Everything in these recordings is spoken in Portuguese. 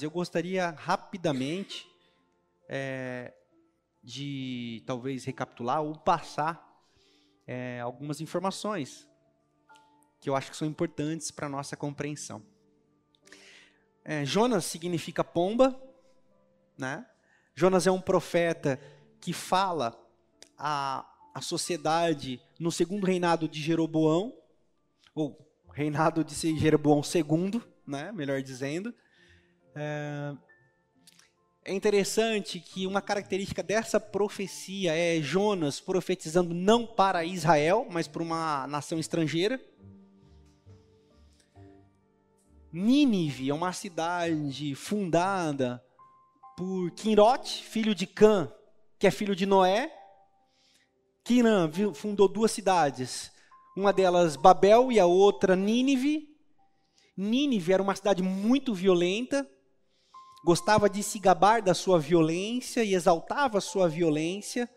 Eu gostaria rapidamente é, de talvez recapitular ou passar é, algumas informações que eu acho que são importantes para a nossa compreensão. É, Jonas significa pomba, né? Jonas é um profeta que fala a, a sociedade no segundo reinado de Jeroboão, ou reinado de Jeroboão II, né? melhor dizendo. É, interessante que uma característica dessa profecia é Jonas profetizando não para Israel, mas para uma nação estrangeira. Nínive é uma cidade fundada por Quinrote, filho de Cã, que é filho de Noé. Quirã fundou duas cidades, uma delas Babel e a outra Nínive. Nínive era uma cidade muito violenta, gostava de se gabar da sua violência e exaltava a sua violência.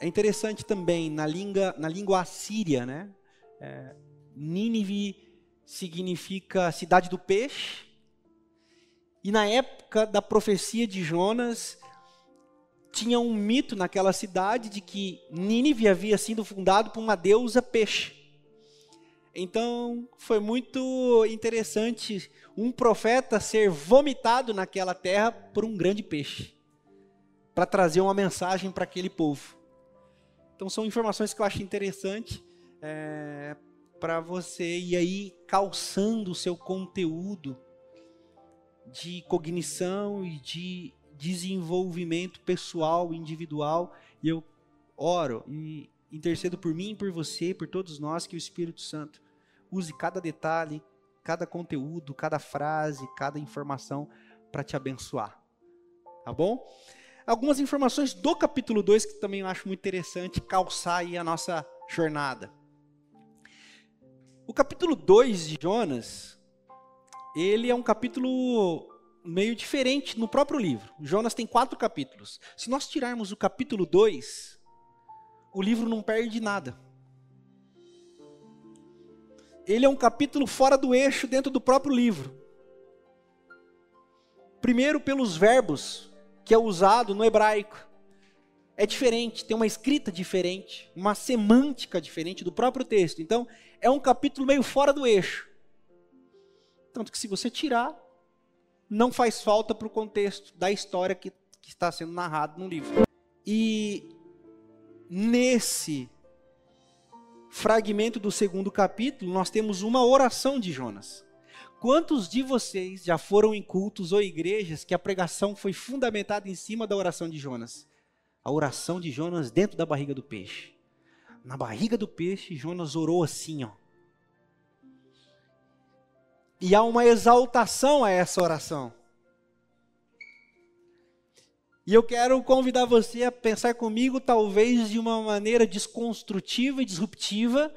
é interessante também, na língua, na língua assíria, né? É, Nínive significa cidade do peixe. E na época da profecia de Jonas, tinha um mito naquela cidade de que Nínive havia sido fundado por uma deusa peixe. Então, foi muito interessante um profeta ser vomitado naquela terra por um grande peixe, para trazer uma mensagem para aquele povo. Então, são informações que eu acho interessante é, para você ir aí calçando o seu conteúdo de cognição e de desenvolvimento pessoal, individual. E eu oro e intercedo por mim, por você, por todos nós, que o Espírito Santo use cada detalhe, cada conteúdo, cada frase, cada informação para te abençoar. Tá bom? Algumas informações do capítulo 2 que também eu acho muito interessante calçar aí a nossa jornada. O capítulo 2 de Jonas, ele é um capítulo meio diferente no próprio livro. Jonas tem quatro capítulos. Se nós tirarmos o capítulo 2, o livro não perde nada ele é um capítulo fora do eixo dentro do próprio livro. Primeiro, pelos verbos que é usado no hebraico. É diferente, tem uma escrita diferente, uma semântica diferente do próprio texto. Então, é um capítulo meio fora do eixo. Tanto que, se você tirar, não faz falta para o contexto da história que, que está sendo narrado no livro. E nesse fragmento do segundo capítulo, nós temos uma oração de Jonas. Quantos de vocês já foram em cultos ou igrejas que a pregação foi fundamentada em cima da oração de Jonas? A oração de Jonas dentro da barriga do peixe. Na barriga do peixe, Jonas orou assim, ó. E há uma exaltação a essa oração. E eu quero convidar você a pensar comigo, talvez de uma maneira desconstrutiva e disruptiva.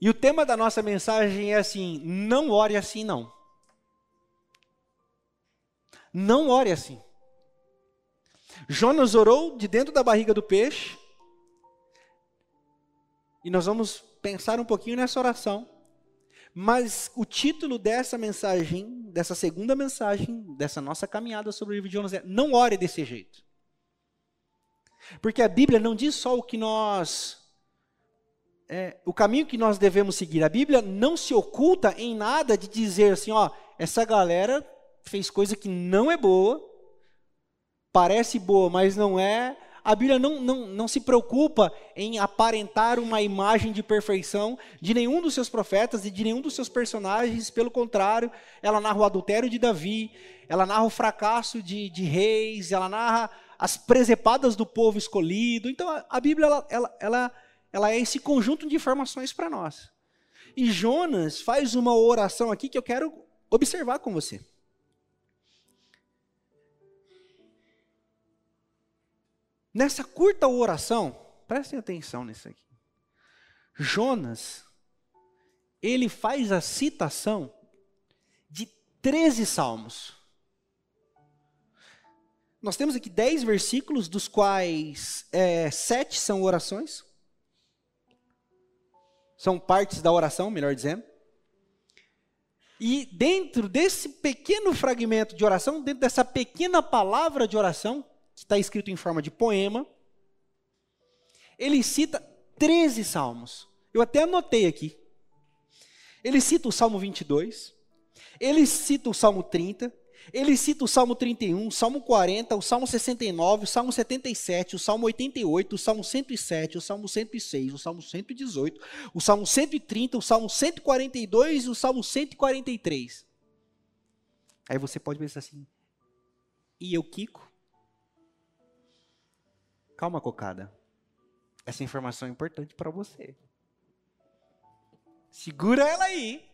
E o tema da nossa mensagem é assim: não ore assim, não. Não ore assim. Jonas orou de dentro da barriga do peixe. E nós vamos pensar um pouquinho nessa oração. Mas o título dessa mensagem, dessa segunda mensagem, dessa nossa caminhada sobre o livro de Jonas é: não ore desse jeito. Porque a Bíblia não diz só o que nós. É, o caminho que nós devemos seguir. A Bíblia não se oculta em nada de dizer assim: ó, essa galera fez coisa que não é boa, parece boa, mas não é, a Bíblia não, não, não se preocupa em aparentar uma imagem de perfeição de nenhum dos seus profetas e de nenhum dos seus personagens, pelo contrário, ela narra o adultério de Davi, ela narra o fracasso de, de reis, ela narra as presepadas do povo escolhido. Então a, Bíblia ela, ela, ela, ela é esse conjunto de informações para nós. E Jonas faz uma oração aqui que eu quero observar com você. Nessa curta oração, prestem atenção nisso aqui. Jonas, ele faz a citação de 13 salmos. Nós temos aqui 10 versículos, dos quais é, sete são orações. São partes da oração, melhor dizendo. E dentro desse pequeno fragmento de oração, dentro dessa pequena palavra de oração, que está escrito em forma de poema, ele cita 13 salmos. Eu até anotei aqui. Ele cita o Salmo 22, ele cita o Salmo 30, ele cita o Salmo 31, o Salmo 40, o Salmo 69, o Salmo 77, o Salmo 88, o Salmo 107, o Salmo 106, o Salmo 118, o Salmo 130, o Salmo 142 e o Salmo 143. Aí você pode pensar assim, e eu, Kiko? Calma, cocada. Essa informação é importante para você. Segura ela aí.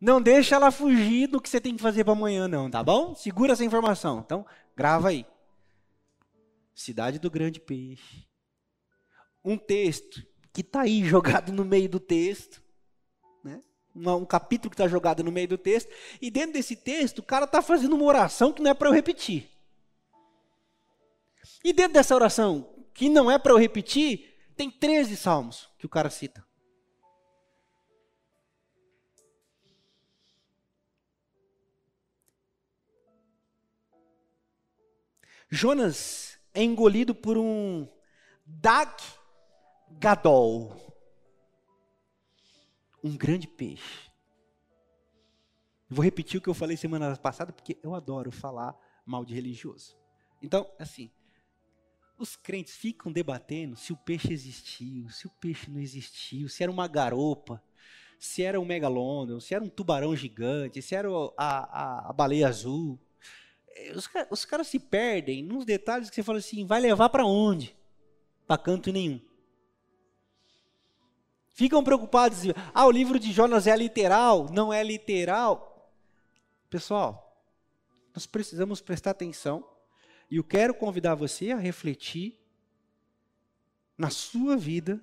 Não deixa ela fugir do que você tem que fazer para amanhã, não, tá bom? Segura essa informação. Então, grava aí. Cidade do Grande Peixe. Um texto que está aí jogado no meio do texto. Né? Um, um capítulo que está jogado no meio do texto. E dentro desse texto, o cara está fazendo uma oração que não é para eu repetir. E dentro dessa oração, que não é para eu repetir, tem 13 salmos que o cara cita. Jonas é engolido por um Dag Gadol, um grande peixe. Vou repetir o que eu falei semana passada, porque eu adoro falar mal de religioso. Então, assim, os crentes ficam debatendo se o peixe existiu, se o peixe não existiu, se era uma garopa, se era um megalônion, se era um tubarão gigante, se era a, a, a baleia azul. Os, os caras se perdem nos detalhes que você fala assim, vai levar para onde? Para canto nenhum. Ficam preocupados, ah, o livro de Jonas é literal, não é literal. Pessoal, nós precisamos prestar atenção e eu quero convidar você a refletir na sua vida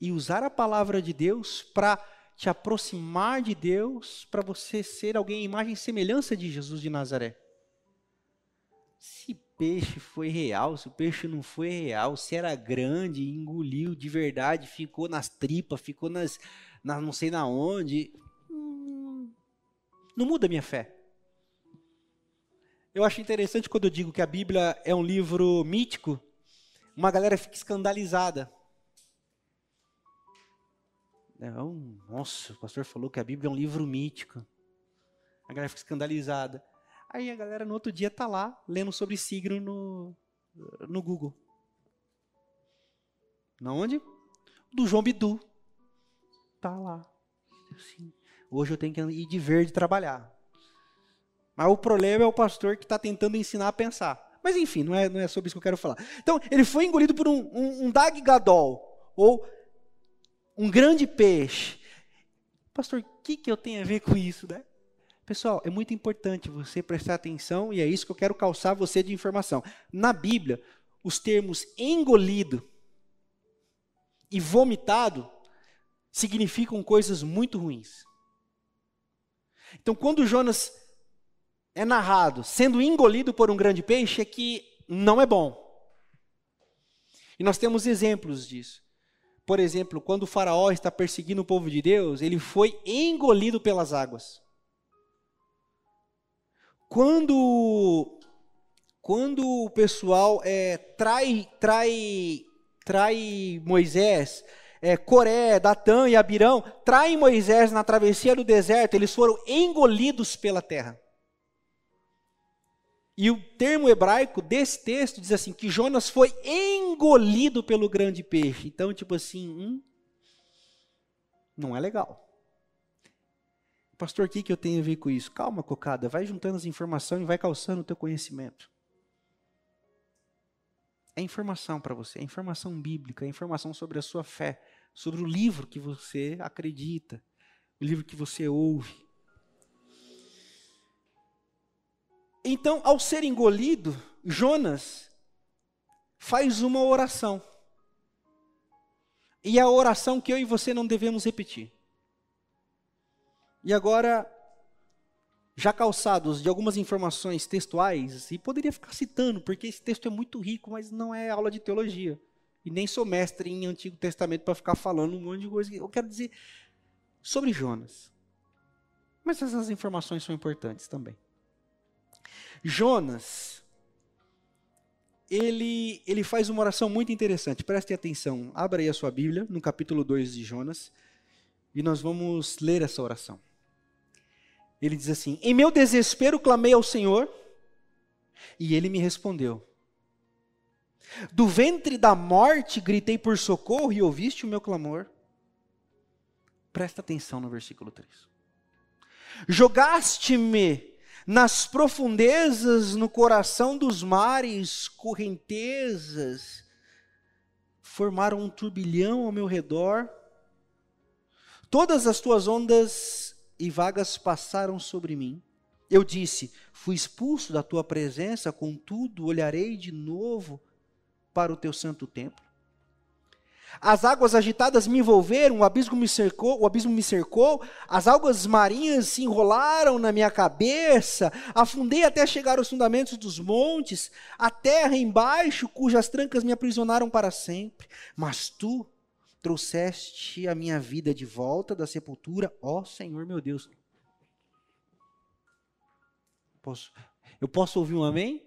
e usar a palavra de Deus para te aproximar de Deus, para você ser alguém em imagem e semelhança de Jesus de Nazaré se peixe foi real, se o peixe não foi real, se era grande, engoliu de verdade, ficou nas tripas, ficou nas, nas não sei na onde, hum, não muda a minha fé. Eu acho interessante quando eu digo que a Bíblia é um livro mítico, uma galera fica escandalizada. Não, nossa, o pastor falou que a Bíblia é um livro mítico. A galera fica escandalizada. Aí a galera no outro dia tá lá lendo sobre signo no, no Google. Na onde? Do João Bidu. Tá lá. Assim, hoje eu tenho que ir de verde trabalhar. Mas o problema é o pastor que está tentando ensinar a pensar. Mas enfim, não é, não é sobre isso que eu quero falar. Então, ele foi engolido por um, um, um dag gadol, ou um grande peixe. Pastor, o que, que eu tenho a ver com isso, né? Pessoal, é muito importante você prestar atenção e é isso que eu quero calçar você de informação. Na Bíblia, os termos engolido e vomitado significam coisas muito ruins. Então, quando Jonas é narrado sendo engolido por um grande peixe, é que não é bom. E nós temos exemplos disso. Por exemplo, quando o faraó está perseguindo o povo de Deus, ele foi engolido pelas águas. Quando, quando o pessoal é, trai, trai, trai Moisés, é, Coré, Datã e Abirão, traem Moisés na travessia do deserto, eles foram engolidos pela terra. E o termo hebraico desse texto diz assim: que Jonas foi engolido pelo grande peixe. Então, tipo assim, hum, não é legal. Pastor, o que, que eu tenho a ver com isso? Calma, cocada, vai juntando as informações e vai calçando o teu conhecimento. É informação para você, é informação bíblica, é informação sobre a sua fé, sobre o livro que você acredita, o livro que você ouve. Então, ao ser engolido, Jonas faz uma oração. E a oração que eu e você não devemos repetir. E agora, já calçados de algumas informações textuais, e poderia ficar citando, porque esse texto é muito rico, mas não é aula de teologia. E nem sou mestre em Antigo Testamento para ficar falando um monte de coisa. Eu quero dizer sobre Jonas. Mas essas informações são importantes também. Jonas, ele, ele faz uma oração muito interessante. Preste atenção. Abra aí a sua Bíblia, no capítulo 2 de Jonas, e nós vamos ler essa oração. Ele diz assim: Em meu desespero clamei ao Senhor, e ele me respondeu. Do ventre da morte gritei por socorro e ouviste o meu clamor. Presta atenção no versículo 3. Jogaste-me nas profundezas, no coração dos mares, correntezas, formaram um turbilhão ao meu redor. Todas as tuas ondas e vagas passaram sobre mim. Eu disse: Fui expulso da tua presença, contudo olharei de novo para o teu santo templo. As águas agitadas me envolveram, o abismo me cercou, o abismo me cercou, as águas marinhas se enrolaram na minha cabeça, afundei até chegar aos fundamentos dos montes, a terra embaixo, cujas trancas me aprisionaram para sempre. Mas tu trouxeste a minha vida de volta da sepultura, ó Senhor meu Deus. Posso, eu posso ouvir um amém?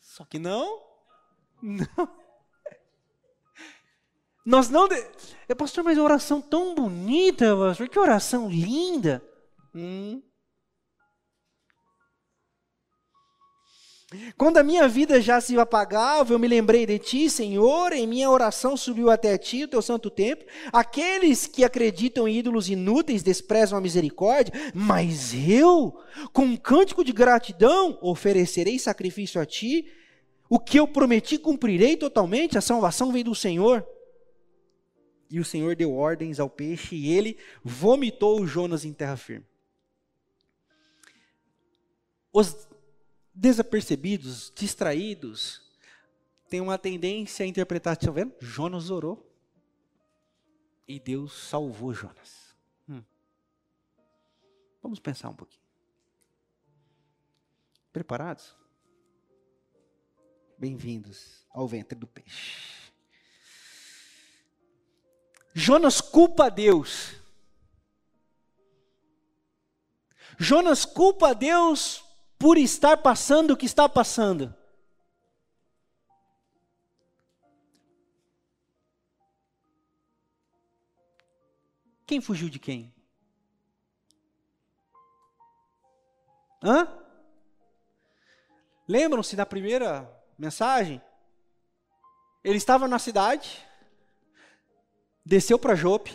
Só que não. Não. Nós não. De... É, pastor, mas oração tão bonita, pastor. Que oração linda. Hum. Quando a minha vida já se apagava, eu me lembrei de ti, Senhor, em minha oração subiu até ti, o teu santo templo. Aqueles que acreditam em ídolos inúteis desprezam a misericórdia, mas eu, com um cântico de gratidão, oferecerei sacrifício a ti. O que eu prometi cumprirei totalmente, a salvação vem do Senhor. E o Senhor deu ordens ao peixe e ele vomitou Jonas em terra firme. Os desapercebidos, distraídos, têm uma tendência a interpretar, está vendo? Jonas orou. E Deus salvou Jonas. Hum. Vamos pensar um pouquinho. Preparados? Bem-vindos ao ventre do peixe. Jonas culpa a Deus. Jonas culpa a Deus por estar passando o que está passando. Quem fugiu de quem? Hã? Lembram-se da primeira mensagem? Ele estava na cidade, desceu para Jope.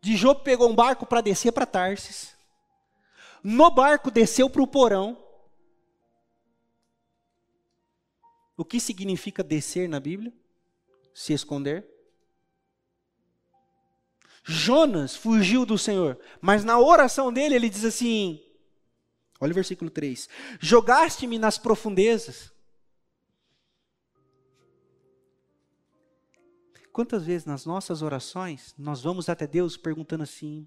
De Jope pegou um barco para descer para Tarsis. No barco desceu para o porão. O que significa descer na Bíblia? Se esconder. Jonas fugiu do Senhor, mas na oração dele ele diz assim: olha o versículo 3: Jogaste-me nas profundezas Quantas vezes nas nossas orações nós vamos até Deus perguntando assim: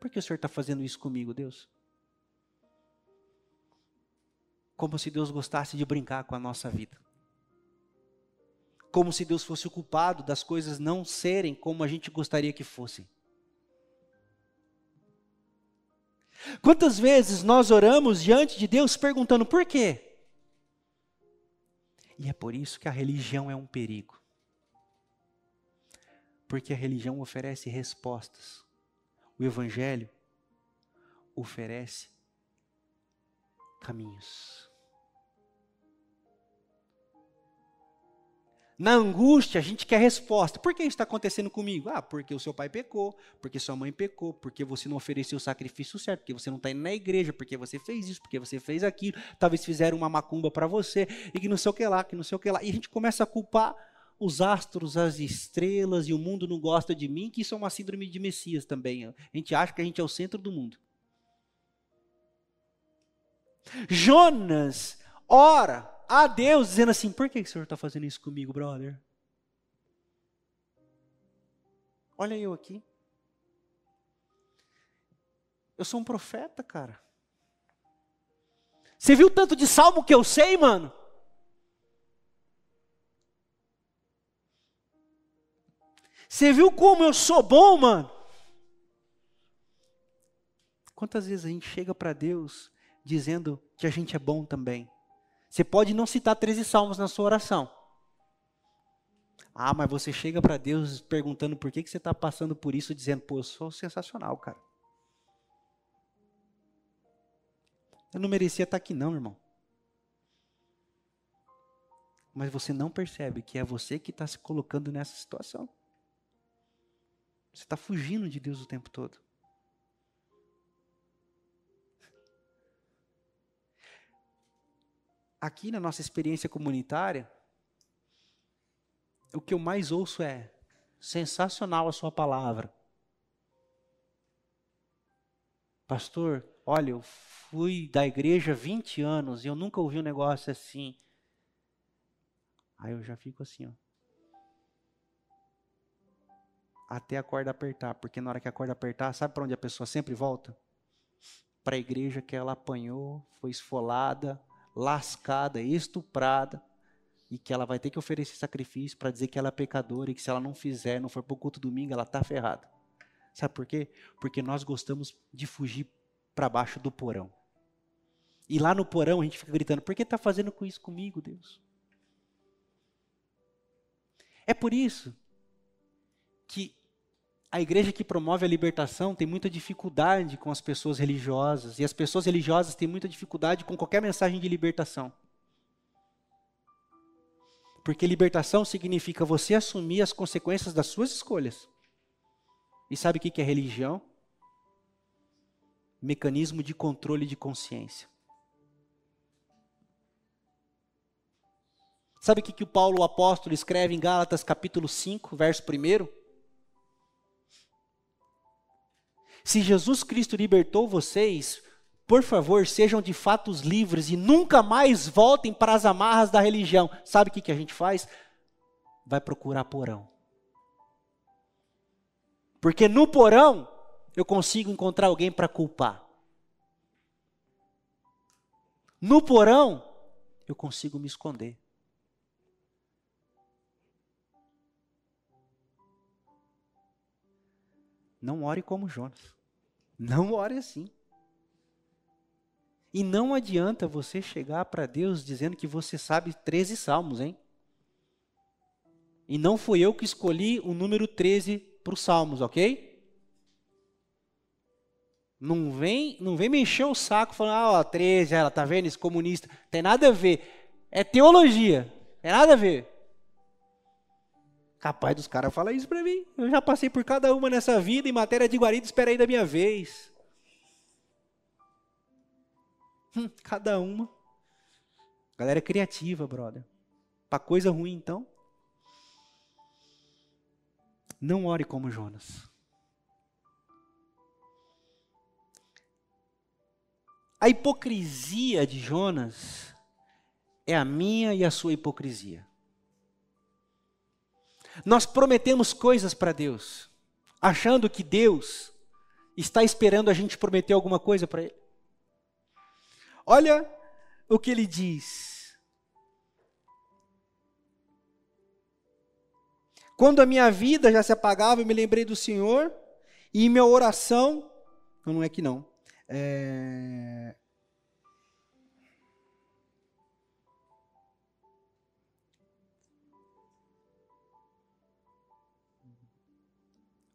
por que o Senhor está fazendo isso comigo, Deus? Como se Deus gostasse de brincar com a nossa vida. Como se Deus fosse o culpado das coisas não serem como a gente gostaria que fossem. Quantas vezes nós oramos diante de Deus perguntando por quê? E é por isso que a religião é um perigo. Porque a religião oferece respostas. O Evangelho oferece caminhos. Na angústia, a gente quer resposta. Por que isso está acontecendo comigo? Ah, porque o seu pai pecou, porque sua mãe pecou, porque você não ofereceu o sacrifício certo, porque você não está indo na igreja, porque você fez isso, porque você fez aquilo, talvez fizeram uma macumba para você, e que não sei o que lá, que não sei o que lá. E a gente começa a culpar os astros, as estrelas e o mundo não gosta de mim, que isso é uma síndrome de Messias também. A gente acha que a gente é o centro do mundo. Jonas ora a Deus dizendo assim: por que o Senhor está fazendo isso comigo, brother? Olha eu aqui. Eu sou um profeta, cara. Você viu tanto de salmo que eu sei, mano? Você viu como eu sou bom, mano? Quantas vezes a gente chega para Deus dizendo que a gente é bom também? Você pode não citar 13 salmos na sua oração. Ah, mas você chega para Deus perguntando por que, que você está passando por isso, dizendo, pô, eu sou sensacional, cara. Eu não merecia estar aqui, não, irmão. Mas você não percebe que é você que está se colocando nessa situação. Você está fugindo de Deus o tempo todo. Aqui na nossa experiência comunitária, o que eu mais ouço é: sensacional a sua palavra. Pastor, olha, eu fui da igreja 20 anos e eu nunca ouvi um negócio assim. Aí eu já fico assim, ó. Até a corda apertar, porque na hora que a corda apertar, sabe para onde a pessoa sempre volta? Para a igreja que ela apanhou, foi esfolada, lascada, estuprada, e que ela vai ter que oferecer sacrifício para dizer que ela é pecadora e que se ela não fizer, não for para o culto domingo, ela está ferrada. Sabe por quê? Porque nós gostamos de fugir para baixo do porão. E lá no porão a gente fica gritando: por que está fazendo com isso comigo, Deus? É por isso que a igreja que promove a libertação tem muita dificuldade com as pessoas religiosas, e as pessoas religiosas têm muita dificuldade com qualquer mensagem de libertação. Porque libertação significa você assumir as consequências das suas escolhas. E sabe o que é religião? Mecanismo de controle de consciência. Sabe o que, que o Paulo o apóstolo escreve em Gálatas capítulo 5, verso 1? Se Jesus Cristo libertou vocês, por favor, sejam de fato livres e nunca mais voltem para as amarras da religião. Sabe o que, que a gente faz? Vai procurar porão. Porque no porão eu consigo encontrar alguém para culpar. No porão eu consigo me esconder. Não ore como Jonas. Não ore assim. E não adianta você chegar para Deus dizendo que você sabe 13 salmos, hein? E não fui eu que escolhi o número 13 para os salmos, ok? Não vem, não vem me encher o saco falando, ah, ó, 13, ela tá vendo, esse comunista. Tem nada a ver. É teologia. Tem nada a ver. Capaz dos caras falar isso para mim. Eu já passei por cada uma nessa vida em matéria de guarida, espera aí da minha vez. Hum, cada uma. Galera é criativa, brother. Para coisa ruim, então. Não ore como Jonas. A hipocrisia de Jonas é a minha e a sua hipocrisia. Nós prometemos coisas para Deus, achando que Deus está esperando a gente prometer alguma coisa para Ele. Olha o que ele diz. Quando a minha vida já se apagava, eu me lembrei do Senhor e em minha oração, não é que não, é,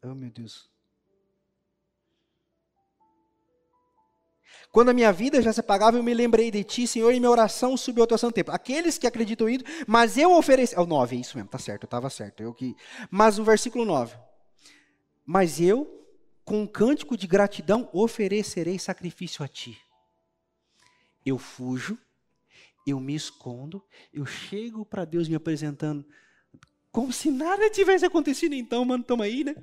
Oh, meu Deus. Quando a minha vida já se apagava, eu me lembrei de ti, Senhor, e minha oração subiu ao teu santo templo. Aqueles que acreditam em mas eu ofereci. É o 9, é isso mesmo, tá certo, eu estava certo. Eu que... Mas o versículo 9. Mas eu, com um cântico de gratidão, oferecerei sacrifício a ti. Eu fujo, eu me escondo, eu chego para Deus me apresentando, como se nada tivesse acontecido, então, mano, estamos aí, né?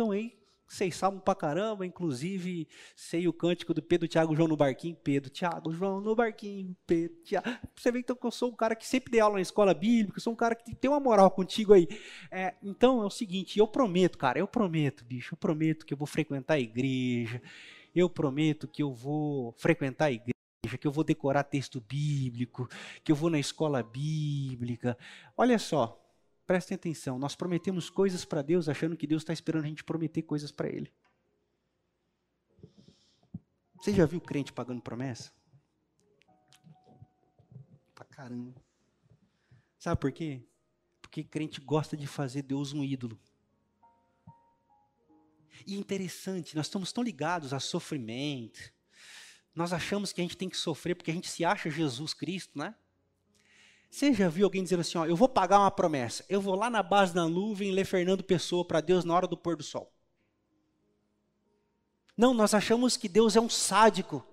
Estão aí vocês sabem pra caramba, inclusive sei o cântico do Pedro, Tiago, João no barquinho. Pedro, Tiago, João no barquinho. Pedro, Tiago. Você vê então que eu sou um cara que sempre dei aula na escola bíblica, eu sou um cara que tem uma moral contigo aí. É, então é o seguinte, eu prometo, cara, eu prometo, bicho, eu prometo que eu vou frequentar a igreja, eu prometo que eu vou frequentar a igreja que eu vou decorar texto bíblico, que eu vou na escola bíblica. Olha só, Prestem atenção, nós prometemos coisas para Deus achando que Deus está esperando a gente prometer coisas para Ele. Você já viu crente pagando promessa? Pra caramba. Sabe por quê? Porque crente gosta de fazer Deus um ídolo. E interessante, nós estamos tão ligados a sofrimento. Nós achamos que a gente tem que sofrer porque a gente se acha Jesus Cristo, né? Você já viu alguém dizendo assim, ó, eu vou pagar uma promessa, eu vou lá na base da nuvem ler Fernando Pessoa para Deus na hora do pôr do sol. Não, nós achamos que Deus é um sádico.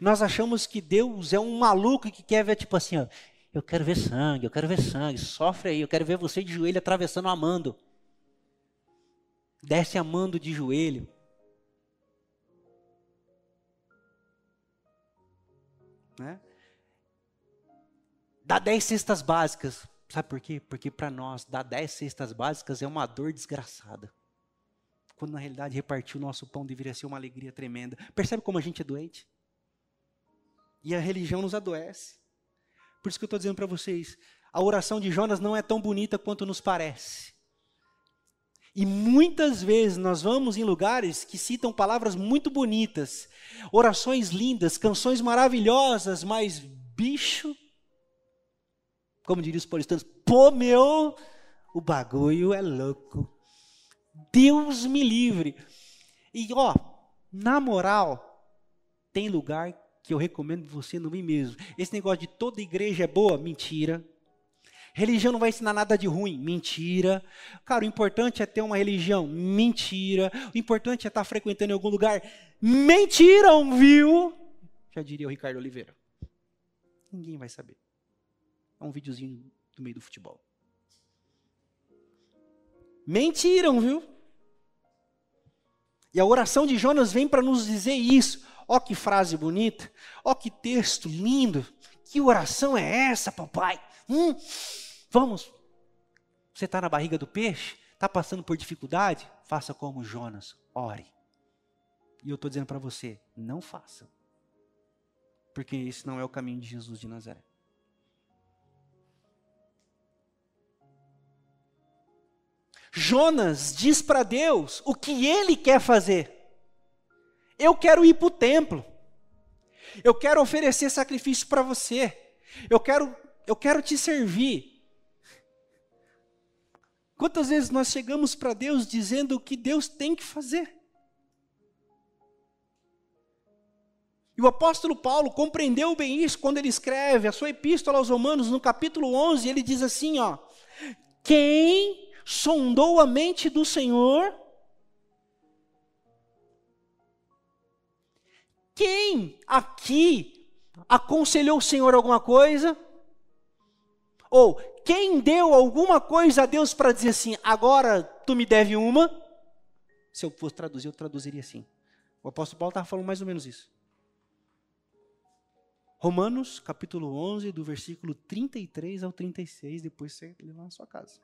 Nós achamos que Deus é um maluco que quer ver, tipo assim, ó, eu quero ver sangue, eu quero ver sangue, sofre aí, eu quero ver você de joelho atravessando amando. Desce amando de joelho. Né? Dá dez cestas básicas. Sabe por quê? Porque para nós, dar dez cestas básicas é uma dor desgraçada. Quando na realidade repartir o nosso pão deveria ser uma alegria tremenda. Percebe como a gente é doente? E a religião nos adoece. Por isso que eu estou dizendo para vocês: a oração de Jonas não é tão bonita quanto nos parece. E muitas vezes nós vamos em lugares que citam palavras muito bonitas, orações lindas, canções maravilhosas, mas bicho, como diriam os paulistanos, pô meu, o bagulho é louco. Deus me livre. E ó, na moral, tem lugar que eu recomendo você não ir mesmo. Esse negócio de toda igreja é boa, mentira. Religião não vai ensinar nada de ruim. Mentira. Cara, o importante é ter uma religião. Mentira. O importante é estar frequentando em algum lugar. Mentira, viu? Já diria o Ricardo Oliveira. Ninguém vai saber. É um videozinho do meio do futebol. Mentiram, viu? E a oração de Jonas vem para nos dizer isso. Ó que frase bonita, ó que texto lindo. Que oração é essa, papai? Hum, Vamos. Você está na barriga do peixe? Está passando por dificuldade? Faça como Jonas, ore. E eu estou dizendo para você, não faça. Porque esse não é o caminho de Jesus de Nazaré. Jonas diz para Deus o que ele quer fazer. Eu quero ir para o templo. Eu quero oferecer sacrifício para você. Eu quero, eu quero te servir. Quantas vezes nós chegamos para Deus dizendo o que Deus tem que fazer? E o apóstolo Paulo compreendeu bem isso quando ele escreve a sua epístola aos Romanos, no capítulo 11, ele diz assim, ó: Quem sondou a mente do Senhor? Quem aqui aconselhou o Senhor alguma coisa? Ou quem deu alguma coisa a Deus para dizer assim, agora tu me deve uma? Se eu fosse traduzir, eu traduziria assim. O apóstolo Paulo estava falando mais ou menos isso. Romanos, capítulo 11, do versículo 33 ao 36, depois você lê lá na sua casa.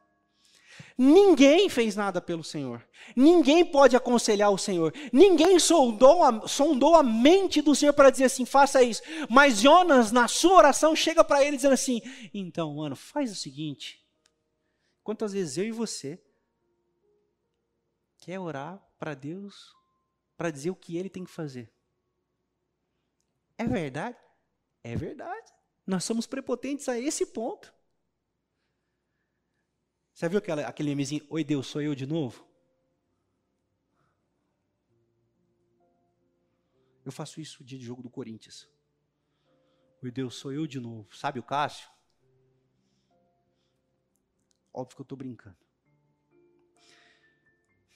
Ninguém fez nada pelo Senhor. Ninguém pode aconselhar o Senhor. Ninguém sondou a, sondou a mente do Senhor para dizer assim: faça isso. Mas Jonas, na sua oração, chega para ele dizendo assim: então, mano, faz o seguinte. Quantas vezes eu e você quer orar para Deus para dizer o que ele tem que fazer? É verdade? É verdade. Nós somos prepotentes a esse ponto. Você viu aquela, aquele memezinho, Oi Deus, sou eu de novo? Eu faço isso dia de jogo do Corinthians. Oi Deus, sou eu de novo. Sabe o Cássio? Óbvio que eu estou brincando.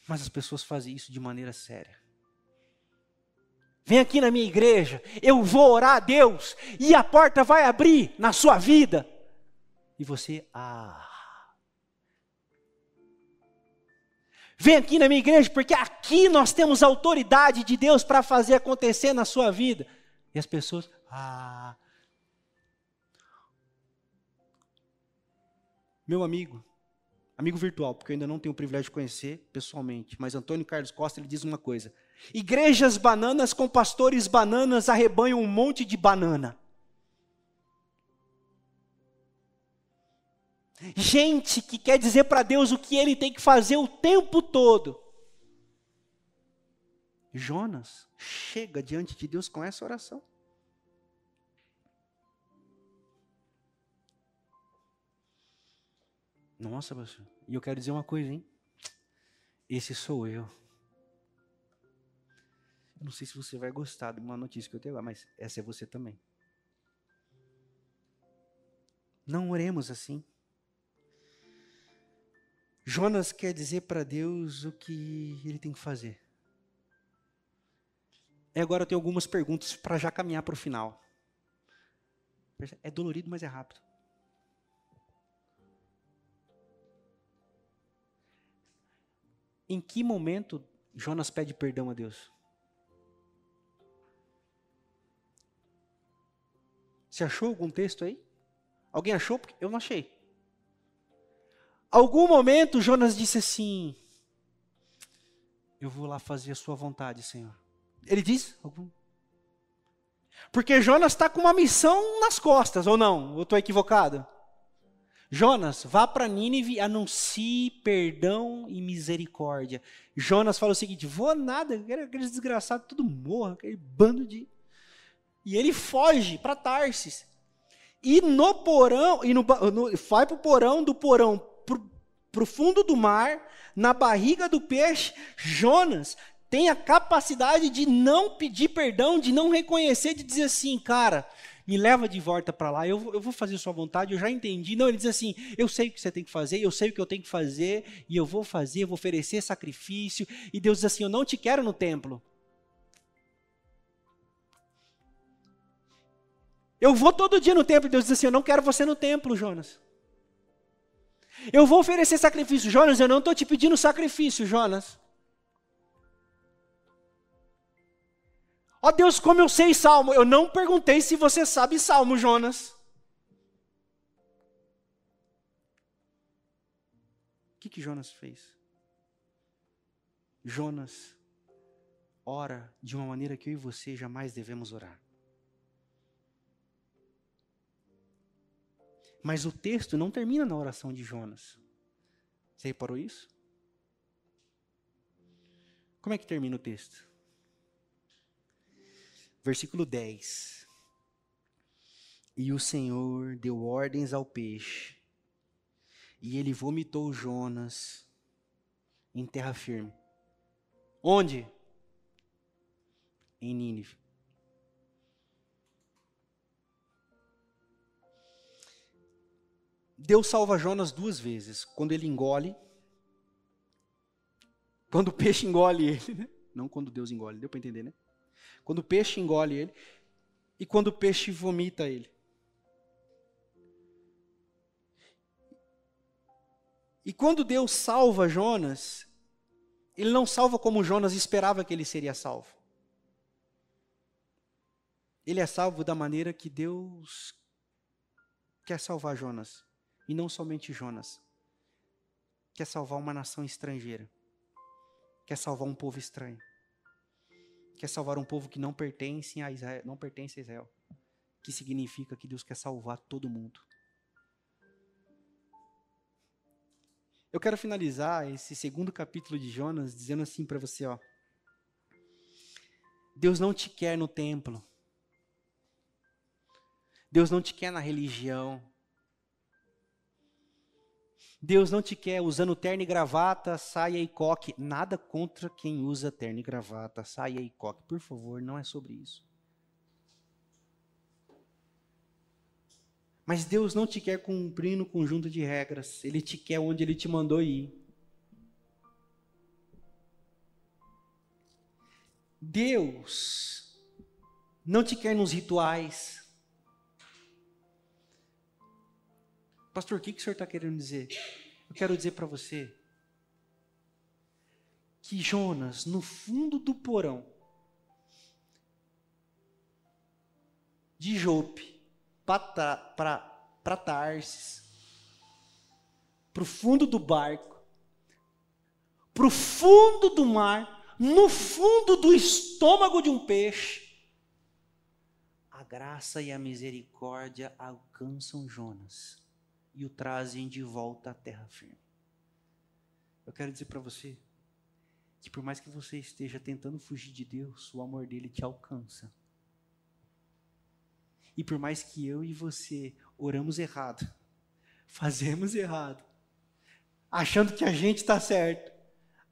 Mas as pessoas fazem isso de maneira séria. Vem aqui na minha igreja, eu vou orar a Deus e a porta vai abrir na sua vida. E você, ah, Vem aqui na minha igreja, porque aqui nós temos autoridade de Deus para fazer acontecer na sua vida. E as pessoas, ah. Meu amigo, amigo virtual, porque eu ainda não tenho o privilégio de conhecer pessoalmente, mas Antônio Carlos Costa ele diz uma coisa: igrejas bananas com pastores bananas arrebanham um monte de banana. Gente que quer dizer para Deus o que ele tem que fazer o tempo todo. Jonas chega diante de Deus com essa oração. Nossa, pastor. E eu quero dizer uma coisa, hein? Esse sou eu. Eu não sei se você vai gostar de uma notícia que eu tenho lá, mas essa é você também. Não oremos assim. Jonas quer dizer para Deus o que ele tem que fazer. E agora eu tenho algumas perguntas para já caminhar para o final. É dolorido, mas é rápido. Em que momento Jonas pede perdão a Deus? Você achou algum texto aí? Alguém achou? Eu não achei. Algum momento Jonas disse assim: Eu vou lá fazer a sua vontade, Senhor. Ele diz? Algum? Porque Jonas está com uma missão nas costas, ou não? Eu estou equivocado? Jonas, vá para Nínive, anuncie perdão e misericórdia. Jonas fala o seguinte: vou nada, aqueles desgraçados tudo morra, aquele bando de. E ele foge para Tarsis. E no porão, e no, no, vai para o porão, do porão para o fundo do mar, na barriga do peixe, Jonas tem a capacidade de não pedir perdão, de não reconhecer, de dizer assim, cara, me leva de volta para lá, eu, eu vou fazer sua vontade, eu já entendi. Não, ele diz assim: eu sei o que você tem que fazer, eu sei o que eu tenho que fazer, e eu vou fazer, eu vou oferecer sacrifício. E Deus diz assim: eu não te quero no templo. Eu vou todo dia no templo, e Deus diz assim: eu não quero você no templo, Jonas. Eu vou oferecer sacrifício, Jonas, eu não estou te pedindo sacrifício, Jonas. Ó oh, Deus, como eu sei salmo? Eu não perguntei se você sabe salmo, Jonas. O que, que Jonas fez? Jonas ora de uma maneira que eu e você jamais devemos orar. Mas o texto não termina na oração de Jonas. Você reparou isso? Como é que termina o texto? Versículo 10. E o Senhor deu ordens ao peixe, e ele vomitou Jonas em terra firme. Onde? Em Nínive. Deus salva Jonas duas vezes. Quando ele engole, quando o peixe engole ele, né? não quando Deus engole, deu para entender, né? Quando o peixe engole ele e quando o peixe vomita ele. E quando Deus salva Jonas, ele não salva como Jonas esperava que ele seria salvo. Ele é salvo da maneira que Deus quer salvar Jonas. E não somente Jonas. Quer salvar uma nação estrangeira. Quer salvar um povo estranho quer salvar um povo que não pertence a Israel, não pertence a Israel, que significa que Deus quer salvar todo mundo. Eu quero finalizar esse segundo capítulo de Jonas dizendo assim para você, ó. Deus não te quer no templo. Deus não te quer na religião. Deus não te quer usando terno e gravata, saia e coque. Nada contra quem usa terno e gravata, saia e coque. Por favor, não é sobre isso. Mas Deus não te quer cumprindo um conjunto de regras. Ele te quer onde Ele te mandou ir. Deus não te quer nos rituais. Pastor, o que, que o senhor está querendo dizer? Eu quero dizer para você que Jonas, no fundo do porão de Jope, para Tarsis, para o fundo do barco, para o fundo do mar, no fundo do estômago de um peixe, a graça e a misericórdia alcançam Jonas e o trazem de volta à terra firme. Eu quero dizer para você, que por mais que você esteja tentando fugir de Deus, o amor dele te alcança. E por mais que eu e você oramos errado, fazemos errado, achando que a gente está certo,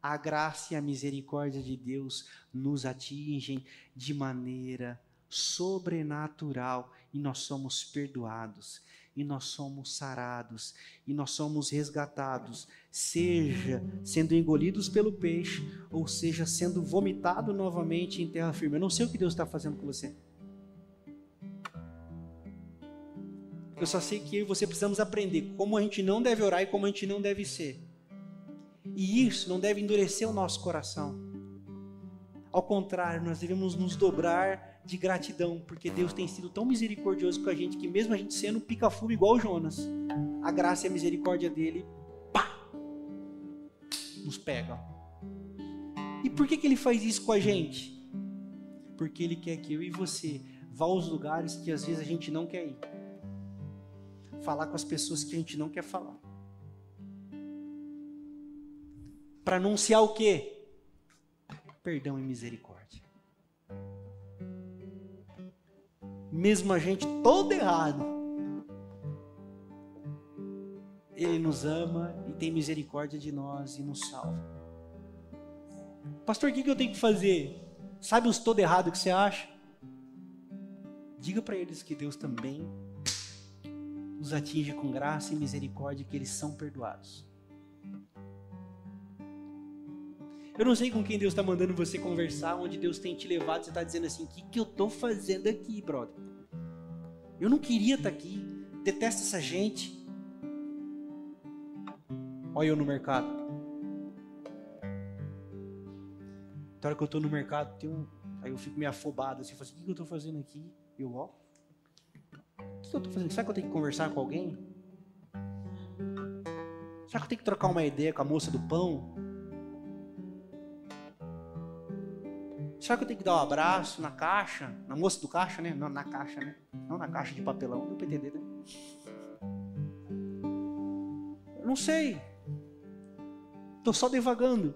a graça e a misericórdia de Deus nos atingem de maneira sobrenatural e nós somos perdoados, e nós somos sarados, e nós somos resgatados, seja sendo engolidos pelo peixe, ou seja sendo vomitado novamente em terra firme. Eu não sei o que Deus está fazendo com você. Eu só sei que eu e você precisamos aprender como a gente não deve orar e como a gente não deve ser. E isso não deve endurecer o nosso coração. Ao contrário, nós devemos nos dobrar de gratidão, porque Deus tem sido tão misericordioso com a gente que, mesmo a gente sendo pica-fumo igual Jonas, a graça e a misericórdia dele, pá, nos pega. E por que, que ele faz isso com a gente? Porque ele quer que eu e você vá aos lugares que às vezes a gente não quer ir falar com as pessoas que a gente não quer falar. Para anunciar o quê? Perdão e misericórdia. Mesmo a gente todo errado, Ele nos ama e tem misericórdia de nós e nos salva. Pastor, o que eu tenho que fazer? Sabe os todo errado que você acha? Diga para eles que Deus também nos atinge com graça e misericórdia, que eles são perdoados. Eu não sei com quem Deus está mandando você conversar, onde Deus tem te levado, você está dizendo assim: o que, que eu estou fazendo aqui, brother? Eu não queria estar tá aqui, detesto essa gente. Olha eu no mercado. Na hora que eu estou no mercado, tem um... aí eu fico meio afobado assim, eu falo assim, o que, eu estou fazendo aqui? Eu, ó, que eu estou fazendo? Será que eu tenho que conversar com alguém? Será que eu tenho que trocar uma ideia com a moça do pão? Será que eu tenho que dar um abraço na caixa? Na moça do caixa, né? Não, na caixa, né? Não na caixa de papelão, deu pra entender, né? Eu não sei. Estou só devagando.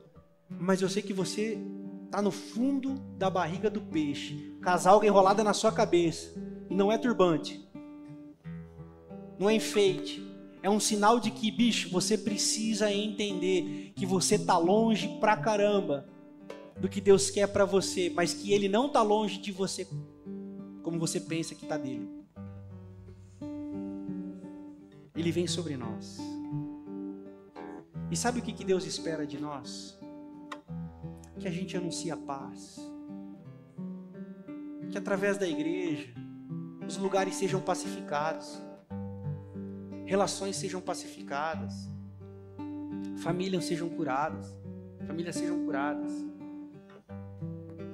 Mas eu sei que você está no fundo da barriga do peixe. Casal enrolada na sua cabeça. E não é turbante não é enfeite. É um sinal de que, bicho, você precisa entender que você tá longe pra caramba do que Deus quer para você, mas que Ele não tá longe de você como você pensa que tá dele. Ele vem sobre nós. E sabe o que Deus espera de nós? Que a gente anuncie a paz. Que através da igreja os lugares sejam pacificados relações sejam pacificadas, famílias sejam curadas, famílias sejam curadas,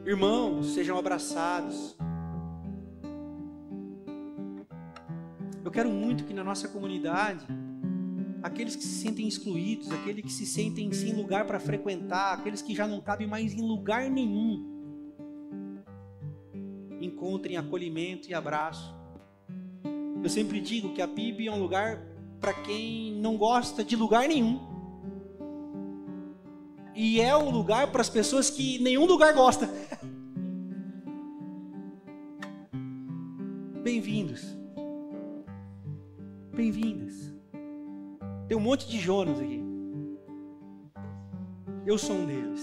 irmãos sejam abraçados. Eu quero muito que na nossa comunidade, aqueles que se sentem excluídos, aqueles que se sentem sem lugar para frequentar, aqueles que já não cabem mais em lugar nenhum, encontrem acolhimento e abraço eu sempre digo que a PIB é um lugar para quem não gosta de lugar nenhum. E é um lugar para as pessoas que nenhum lugar gosta. Bem-vindos. Bem-vindas. Tem um monte de Jonas aqui. Eu sou um deles.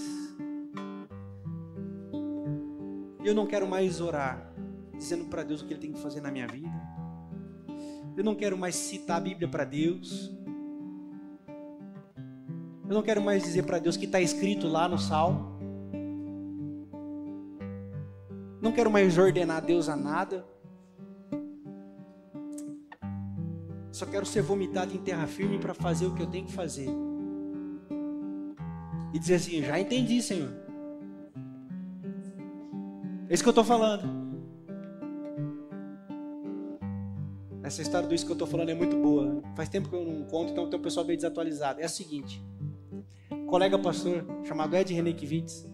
Eu não quero mais orar dizendo para Deus o que Ele tem que fazer na minha vida. Eu não quero mais citar a Bíblia para Deus. Eu não quero mais dizer para Deus que está escrito lá no Salmo. Não quero mais ordenar Deus a nada. Só quero ser vomitado em terra firme para fazer o que eu tenho que fazer. E dizer assim: já entendi, Senhor. É isso que eu estou falando. Essa história do isso que eu estou falando é muito boa. Faz tempo que eu não conto, então o pessoal meio desatualizado. É a seguinte: colega pastor chamado Ed Renekiewicz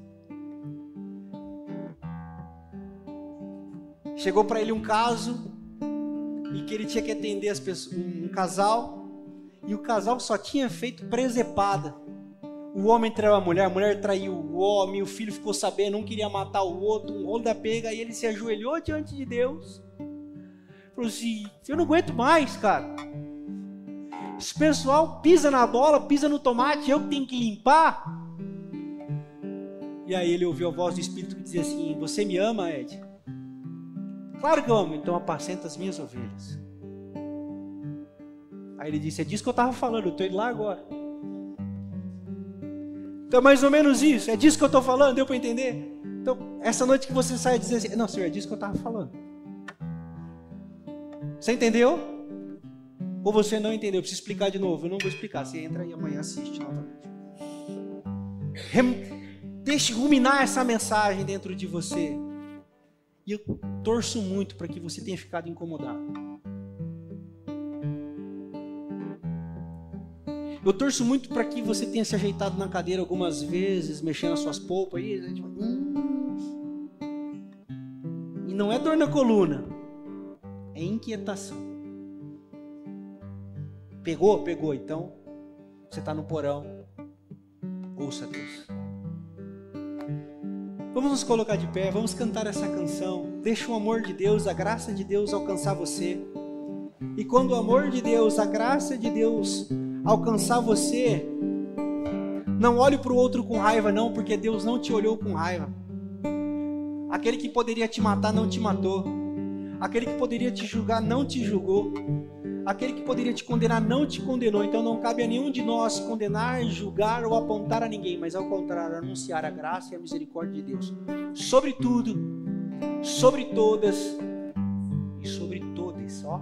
chegou para ele um caso e que ele tinha que atender as pessoas, um casal e o casal só tinha feito presepada. O homem traiu a mulher, a mulher traiu o homem, o filho ficou sabendo, um queria matar o outro, um rolo da pega, e ele se ajoelhou diante de Deus. Falou assim: Eu não aguento mais, cara. Esse pessoal pisa na bola, pisa no tomate, eu que tenho que limpar. E aí ele ouviu a voz do Espírito que dizia assim: Você me ama, Ed? Claro que eu amo, então apacenta as minhas ovelhas. Aí ele disse: É disso que eu estava falando, eu estou indo lá agora. Então é mais ou menos isso, é disso que eu estou falando, deu para entender? Então, essa noite que você sai dizendo assim: Não, senhor, é disso que eu estava falando. Você entendeu? Ou você não entendeu? Eu preciso explicar de novo. Eu não vou explicar. Você entra e amanhã assiste novamente. Deixe ruminar essa mensagem dentro de você. E eu torço muito para que você tenha ficado incomodado. Eu torço muito para que você tenha se ajeitado na cadeira algumas vezes, mexendo as suas polpas aí. Tipo, hum. E não é dor na coluna, é inquietação. Pegou? Pegou. Então, você está no porão. Ouça Deus. Vamos nos colocar de pé, vamos cantar essa canção. Deixa o amor de Deus, a graça de Deus alcançar você. E quando o amor de Deus, a graça de Deus alcançar você, não olhe para o outro com raiva, não, porque Deus não te olhou com raiva. Aquele que poderia te matar não te matou. Aquele que poderia te julgar não te julgou. Aquele que poderia te condenar não te condenou, então não cabe a nenhum de nós condenar, julgar ou apontar a ninguém, mas ao contrário, anunciar a graça e a misericórdia de Deus sobre tudo, sobre todas e sobre todas, ó.